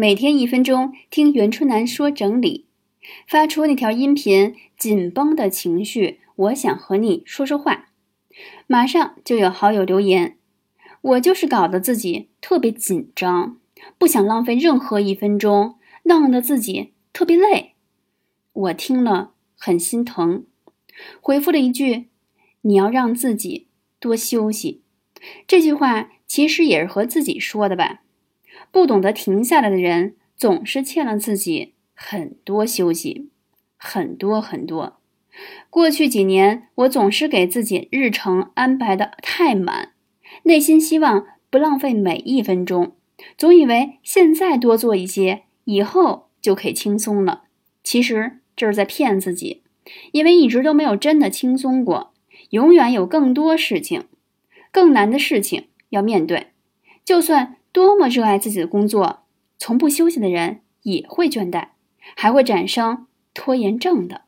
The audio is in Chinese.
每天一分钟听袁春楠说整理，发出那条音频，紧绷的情绪，我想和你说说话。马上就有好友留言，我就是搞得自己特别紧张，不想浪费任何一分钟，弄得自己特别累。我听了很心疼，回复了一句：“你要让自己多休息。”这句话其实也是和自己说的吧。不懂得停下来的人，总是欠了自己很多休息，很多很多。过去几年，我总是给自己日程安排的太满，内心希望不浪费每一分钟，总以为现在多做一些，以后就可以轻松了。其实这是在骗自己，因为一直都没有真的轻松过，永远有更多事情、更难的事情要面对。就算多么热爱自己的工作，从不休息的人也会倦怠，还会产生拖延症的。